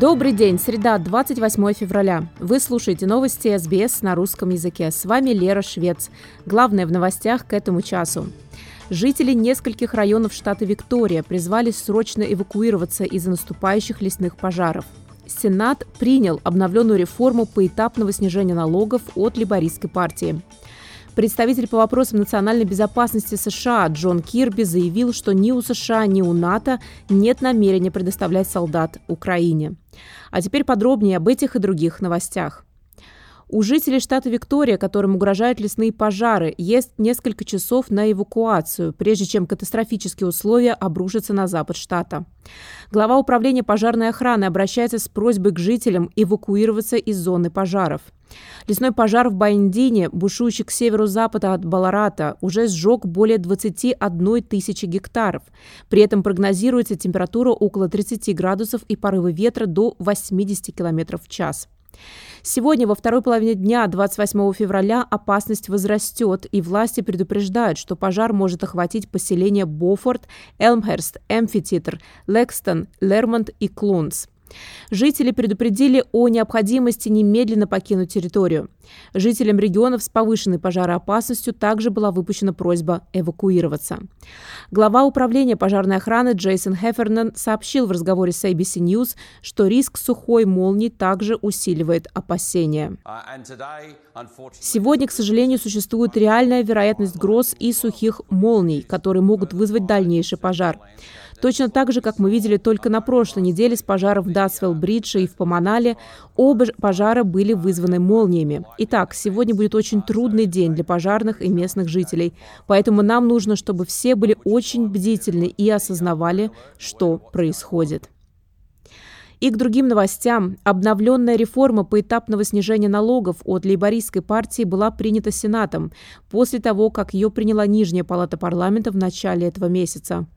Добрый день, среда, 28 февраля. Вы слушаете новости СБС на русском языке. С вами Лера Швец. Главное в новостях к этому часу. Жители нескольких районов штата Виктория призвались срочно эвакуироваться из-за наступающих лесных пожаров. Сенат принял обновленную реформу поэтапного снижения налогов от либористской партии. Представитель по вопросам национальной безопасности США Джон Кирби заявил, что ни у США, ни у НАТО нет намерения предоставлять солдат Украине. А теперь подробнее об этих и других новостях. У жителей штата Виктория, которым угрожают лесные пожары, есть несколько часов на эвакуацию, прежде чем катастрофические условия обрушатся на запад штата. Глава управления пожарной охраны обращается с просьбой к жителям эвакуироваться из зоны пожаров. Лесной пожар в Бандине, бушующий к северу-западу от Баларата, уже сжег более 21 тысячи гектаров. При этом прогнозируется температура около 30 градусов и порывы ветра до 80 км в час. Сегодня, во второй половине дня, 28 февраля, опасность возрастет, и власти предупреждают, что пожар может охватить поселения Бофорд, Элмхерст, Эмфититр, Лексton, Лермонт и Клунс. Жители предупредили о необходимости немедленно покинуть территорию. Жителям регионов с повышенной пожароопасностью также была выпущена просьба эвакуироваться. Глава управления пожарной охраны Джейсон Хефернан сообщил в разговоре с ABC News, что риск сухой молнии также усиливает опасения. Сегодня, к сожалению, существует реальная вероятность гроз и сухих молний, которые могут вызвать дальнейший пожар. Точно так же, как мы видели только на прошлой неделе с пожаров в Датсвелл-Бридже и в Поманале, оба пожара были вызваны молниями. Итак, сегодня будет очень трудный день для пожарных и местных жителей, поэтому нам нужно, чтобы все были очень бдительны и осознавали, что происходит. И к другим новостям. Обновленная реформа поэтапного снижения налогов от лейбористской партии была принята Сенатом после того, как ее приняла Нижняя палата парламента в начале этого месяца.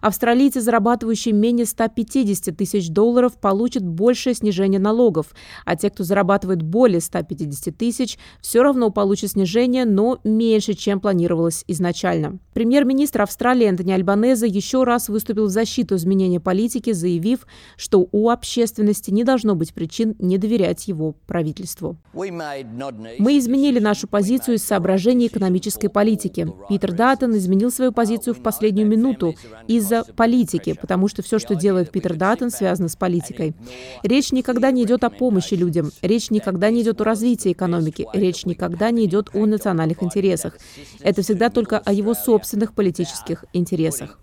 Австралийцы, зарабатывающие менее 150 тысяч долларов, получат большее снижение налогов, а те, кто зарабатывает более 150 тысяч, все равно получат снижение, но меньше, чем планировалось изначально. Премьер-министр Австралии Антони Альбанеза еще раз выступил в защиту изменения политики, заявив, что у общественности не должно быть причин не доверять его правительству. Мы изменили нашу позицию из соображений экономической политики. Питер Даттон изменил свою позицию в последнюю минуту, из-за политики, потому что все, что делает Питер Даттон, связано с политикой. Речь никогда не идет о помощи людям, речь никогда не идет о развитии экономики, речь никогда не идет о национальных интересах. Это всегда только о его собственных политических интересах.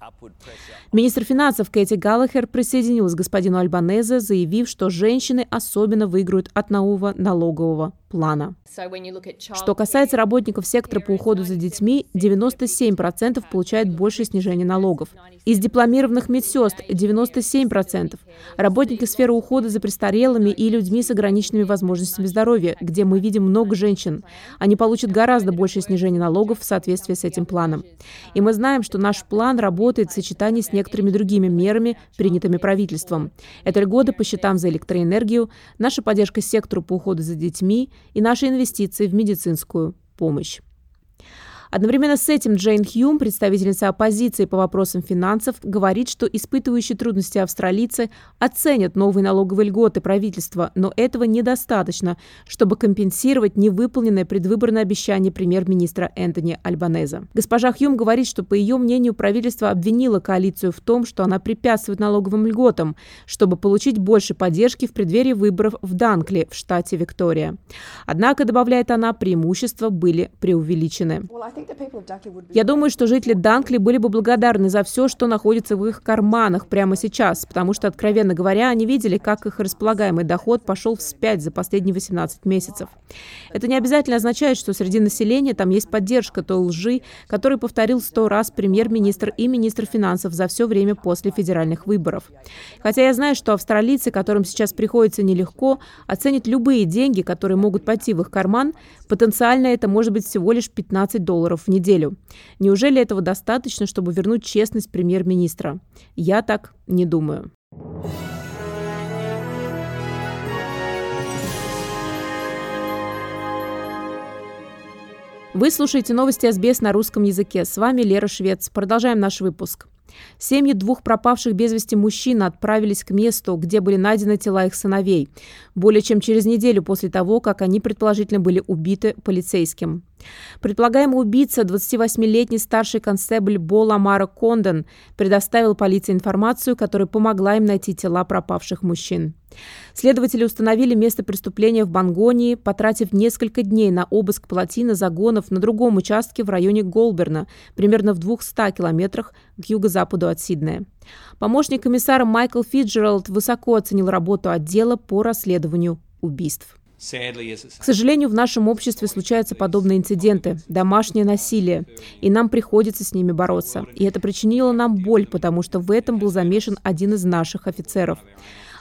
Министр финансов Кэти Галлахер присоединилась к господину Альбанезе, заявив, что женщины особенно выиграют от нового налогового плана. Что касается работников сектора по уходу за детьми, 97% получают большее снижение налогов. Из дипломированных медсестр 97%. Работники сферы ухода за престарелыми и людьми с ограниченными возможностями здоровья, где мы видим много женщин. Они получат гораздо большее снижение налогов в соответствии с этим планом. И мы знаем, что наш план работает в сочетании с некоторыми другими мерами, принятыми правительством. Это льготы по счетам за электроэнергию, наша поддержка сектору по уходу за детьми и наши инвестиции в медицинскую помощь. Одновременно с этим Джейн Хьюм, представительница оппозиции по вопросам финансов, говорит, что испытывающие трудности австралийцы оценят новые налоговые льготы правительства, но этого недостаточно, чтобы компенсировать невыполненное предвыборное обещание премьер-министра Энтони Альбанеза. Госпожа Хьюм говорит, что, по ее мнению, правительство обвинило коалицию в том, что она препятствует налоговым льготам, чтобы получить больше поддержки в преддверии выборов в Данкли в штате Виктория. Однако, добавляет она, преимущества были преувеличены. Я думаю, что жители Данкли были бы благодарны за все, что находится в их карманах прямо сейчас, потому что, откровенно говоря, они видели, как их располагаемый доход пошел вспять за последние 18 месяцев. Это не обязательно означает, что среди населения там есть поддержка той лжи, которую повторил сто раз премьер-министр и министр финансов за все время после федеральных выборов. Хотя я знаю, что австралийцы, которым сейчас приходится нелегко, оценят любые деньги, которые могут пойти в их карман, потенциально это может быть всего лишь 15 долларов долларов в неделю. Неужели этого достаточно, чтобы вернуть честность премьер-министра? Я так не думаю. Вы слушаете новости СБС на русском языке. С вами Лера Швец. Продолжаем наш выпуск. Семьи двух пропавших без вести мужчин отправились к месту, где были найдены тела их сыновей, более чем через неделю после того, как они предположительно были убиты полицейским. Предполагаемый убийца, 28-летний старший констебль Бол Амара Кондон, предоставил полиции информацию, которая помогла им найти тела пропавших мужчин. Следователи установили место преступления в Бангонии, потратив несколько дней на обыск плотины загонов на другом участке в районе Голберна, примерно в 200 километрах к юго-западу от Сиднея. Помощник комиссара Майкл Фиджералд высоко оценил работу отдела по расследованию убийств. К сожалению, в нашем обществе случаются подобные инциденты, домашнее насилие, и нам приходится с ними бороться. И это причинило нам боль, потому что в этом был замешан один из наших офицеров.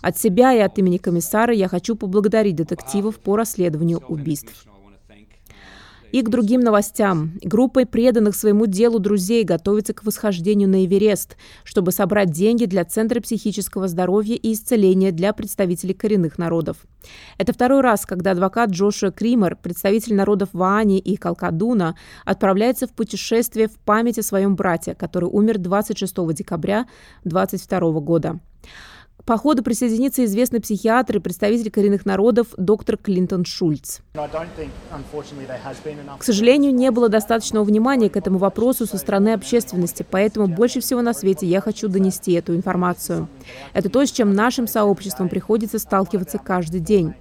От себя и от имени комиссара я хочу поблагодарить детективов по расследованию убийств. И к другим новостям. Группа преданных своему делу друзей готовится к восхождению на Эверест, чтобы собрать деньги для Центра психического здоровья и исцеления для представителей коренных народов. Это второй раз, когда адвокат Джошуа Кример, представитель народов Ваани и Калкадуна, отправляется в путешествие в память о своем брате, который умер 26 декабря 2022 года. К походу присоединится известный психиатр и представитель коренных народов доктор Клинтон Шульц. К сожалению, не было достаточного внимания к этому вопросу со стороны общественности, поэтому больше всего на свете я хочу донести эту информацию. Это то, с чем нашим сообществом приходится сталкиваться каждый день.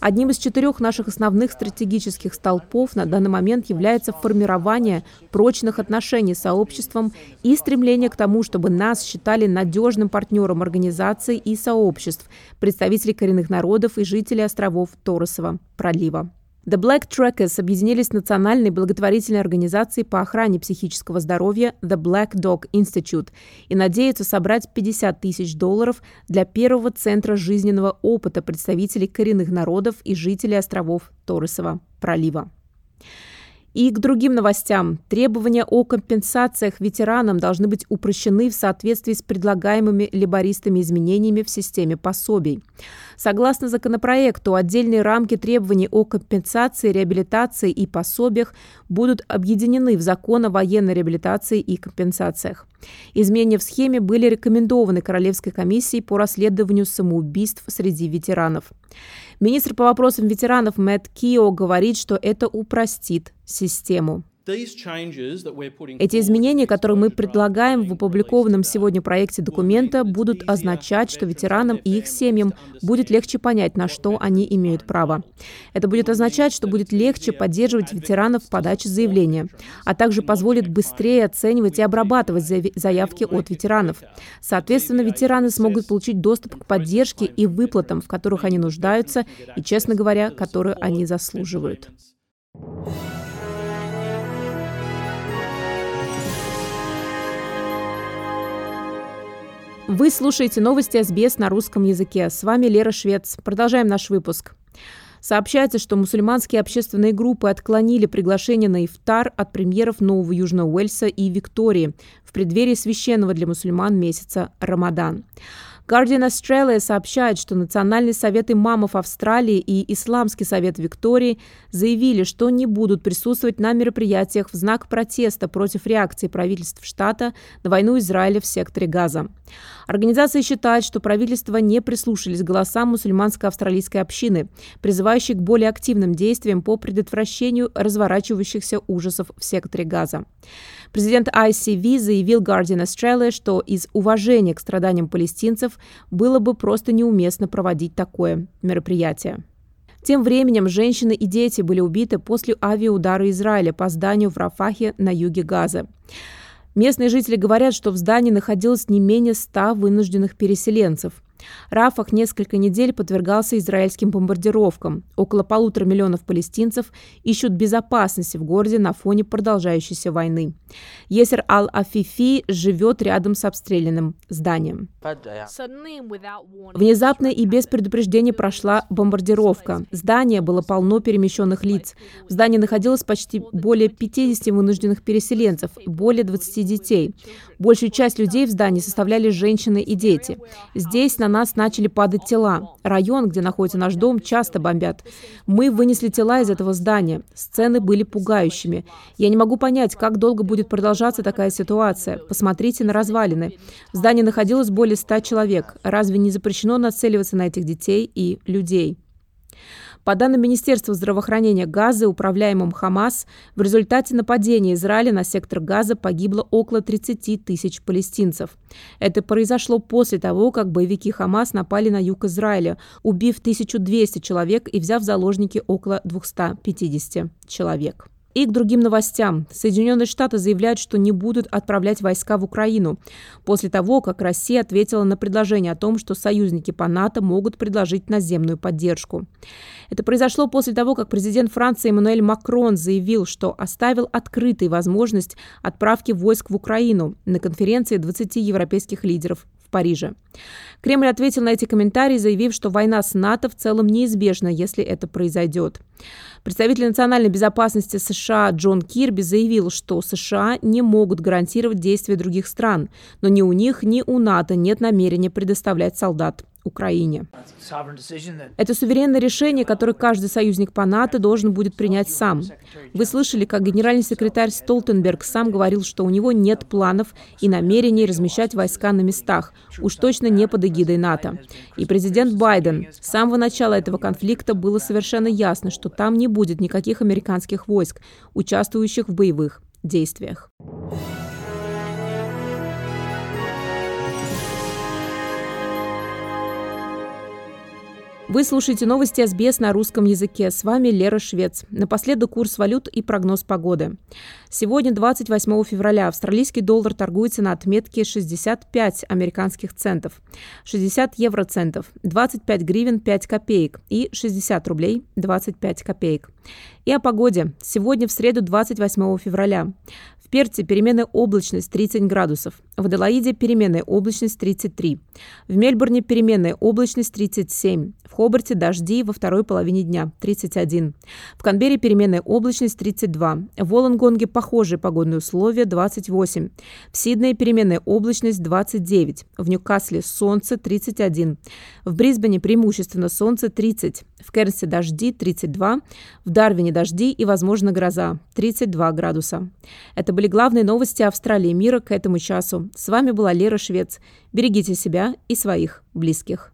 Одним из четырех наших основных стратегических столпов на данный момент является формирование прочных отношений с сообществом и стремление к тому, чтобы нас считали надежным партнером организаций и сообществ, представителей коренных народов и жителей островов Торосова пролива. The Black Trackers объединились в национальной благотворительной организации по охране психического здоровья The Black Dog Institute и надеются собрать 50 тысяч долларов для первого центра жизненного опыта представителей коренных народов и жителей островов Торресова пролива. И к другим новостям. Требования о компенсациях ветеранам должны быть упрощены в соответствии с предлагаемыми либористами изменениями в системе пособий. Согласно законопроекту, отдельные рамки требований о компенсации, реабилитации и пособиях будут объединены в закон о военной реабилитации и компенсациях. Изменения в схеме были рекомендованы Королевской комиссией по расследованию самоубийств среди ветеранов. Министр по вопросам ветеранов Мэтт Кио говорит, что это упростит систему. Эти изменения, которые мы предлагаем в опубликованном сегодня проекте документа, будут означать, что ветеранам и их семьям будет легче понять, на что они имеют право. Это будет означать, что будет легче поддерживать ветеранов в подаче заявления, а также позволит быстрее оценивать и обрабатывать заявки от ветеранов. Соответственно, ветераны смогут получить доступ к поддержке и выплатам, в которых они нуждаются и, честно говоря, которые они заслуживают. Вы слушаете новости СБС на русском языке. С вами Лера Швец. Продолжаем наш выпуск. Сообщается, что мусульманские общественные группы отклонили приглашение на ифтар от премьеров Нового Южного Уэльса и Виктории в преддверии священного для мусульман месяца Рамадан. Guardian Australia сообщает, что Национальный совет имамов Австралии и Исламский совет Виктории заявили, что не будут присутствовать на мероприятиях в знак протеста против реакции правительств штата на войну Израиля в секторе Газа. Организация считает, что правительства не прислушались к голосам мусульманской австралийской общины, призывающей к более активным действиям по предотвращению разворачивающихся ужасов в секторе Газа. Президент ICV заявил Guardian Australia, что из уважения к страданиям палестинцев было бы просто неуместно проводить такое мероприятие. Тем временем женщины и дети были убиты после авиаудара Израиля по зданию в Рафахе на юге Газа. Местные жители говорят, что в здании находилось не менее ста вынужденных переселенцев. Рафах несколько недель подвергался израильским бомбардировкам. Около полутора миллионов палестинцев ищут безопасности в городе на фоне продолжающейся войны. Есер Ал-Афифи живет рядом с обстрелянным зданием. Внезапно и без предупреждения прошла бомбардировка. Здание было полно перемещенных лиц. В здании находилось почти более 50 вынужденных переселенцев, более 20 детей. Большую часть людей в здании составляли женщины и дети. Здесь на нас начали падать тела. Район, где находится наш дом, часто бомбят. Мы вынесли тела из этого здания. Сцены были пугающими. Я не могу понять, как долго будет продолжаться такая ситуация. Посмотрите на развалины. В здании находилось более 100 человек. Разве не запрещено нацеливаться на этих детей и людей? По данным Министерства здравоохранения Газа, управляемым Хамас, в результате нападения Израиля на сектор Газа погибло около 30 тысяч палестинцев. Это произошло после того, как боевики Хамас напали на юг Израиля, убив 1200 человек и взяв в заложники около 250 человек. И к другим новостям. Соединенные Штаты заявляют, что не будут отправлять войска в Украину после того, как Россия ответила на предложение о том, что союзники по НАТО могут предложить наземную поддержку. Это произошло после того, как президент Франции Эммануэль Макрон заявил, что оставил открытой возможность отправки войск в Украину на конференции 20 европейских лидеров Париже. Кремль ответил на эти комментарии, заявив, что война с НАТО в целом неизбежна, если это произойдет. Представитель национальной безопасности США Джон Кирби заявил, что США не могут гарантировать действия других стран, но ни у них, ни у НАТО нет намерения предоставлять солдат Украине. Это суверенное решение, которое каждый союзник по НАТО должен будет принять сам. Вы слышали, как генеральный секретарь Столтенберг сам говорил, что у него нет планов и намерений размещать войска на местах, уж точно не под эгидой НАТО. И президент Байден с самого начала этого конфликта было совершенно ясно, что там не будет никаких американских войск, участвующих в боевых действиях. Вы слушаете новости СБС на русском языке. С вами Лера Швец. Напоследок курс валют и прогноз погоды. Сегодня, 28 февраля, австралийский доллар торгуется на отметке 65 американских центов, 60 евроцентов, 25 гривен 5 копеек и 60 рублей 25 копеек. И о погоде. Сегодня в среду 28 февраля. Перте переменная облачность 30 градусов. В Аделаиде переменная облачность 33. В Мельбурне переменная облачность 37. В Хобарте дожди во второй половине дня 31. В Канберре переменная облачность 32. В Волонгонге похожие погодные условия 28. В Сиднее переменная облачность 29. В Ньюкасле солнце 31. В Брисбене преимущественно солнце 30. В Кернсе дожди 32. В Дарвине дожди и, возможно, гроза 32 градуса. Это были были главные новости Австралии и мира к этому часу. С вами была Лера Швец. Берегите себя и своих близких.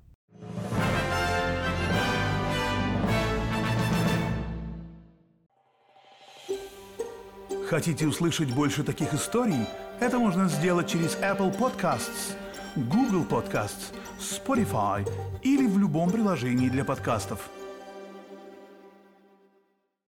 Хотите услышать больше таких историй? Это можно сделать через Apple Podcasts, Google Podcasts, Spotify или в любом приложении для подкастов.